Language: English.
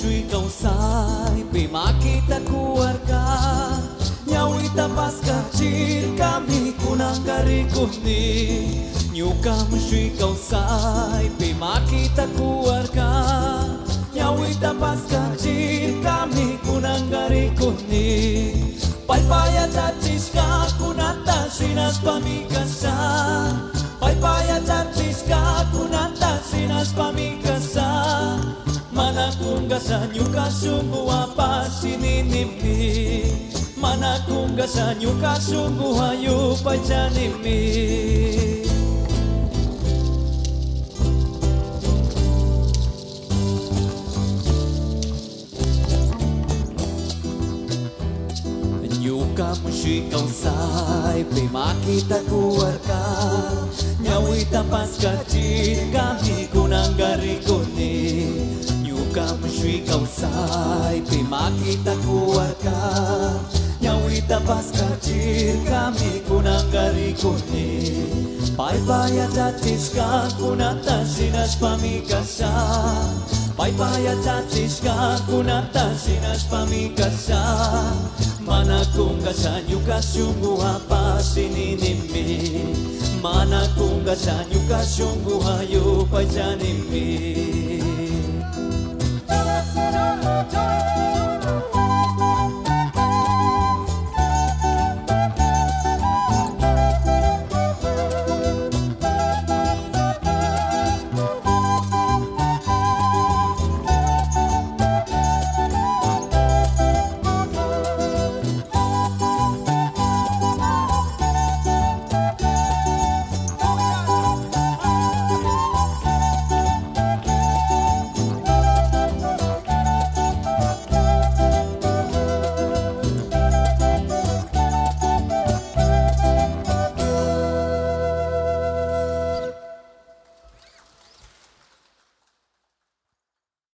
Jujuitão sai, pimakita kuarga Nyawita paska cirka mikuna karikuni Nyukam juikau sai, pimakita kuarga Nyawita paska cirka mikuna karikuni Pai pai atatis kakunata sinas pamikasa gasanyuka sungguh apa sininimpi Mana kung gasanyuka sungguh ayu pajanimi kamu si pe Prima kita keluarga Nyawita pas cinta Kami kunang garikuni Nyuka musikau sai Pemakita keluarga Nyawita pas kacir kami kunang garikuni Pai paya jatiska kunata sinas pamikasa Pai paya jatiska kunata sinas pamikasa Mana kung kasanyo kasyungo apa sininimi Mana kung kasanyo kasyungo hayo pa janimi do, do, do, do.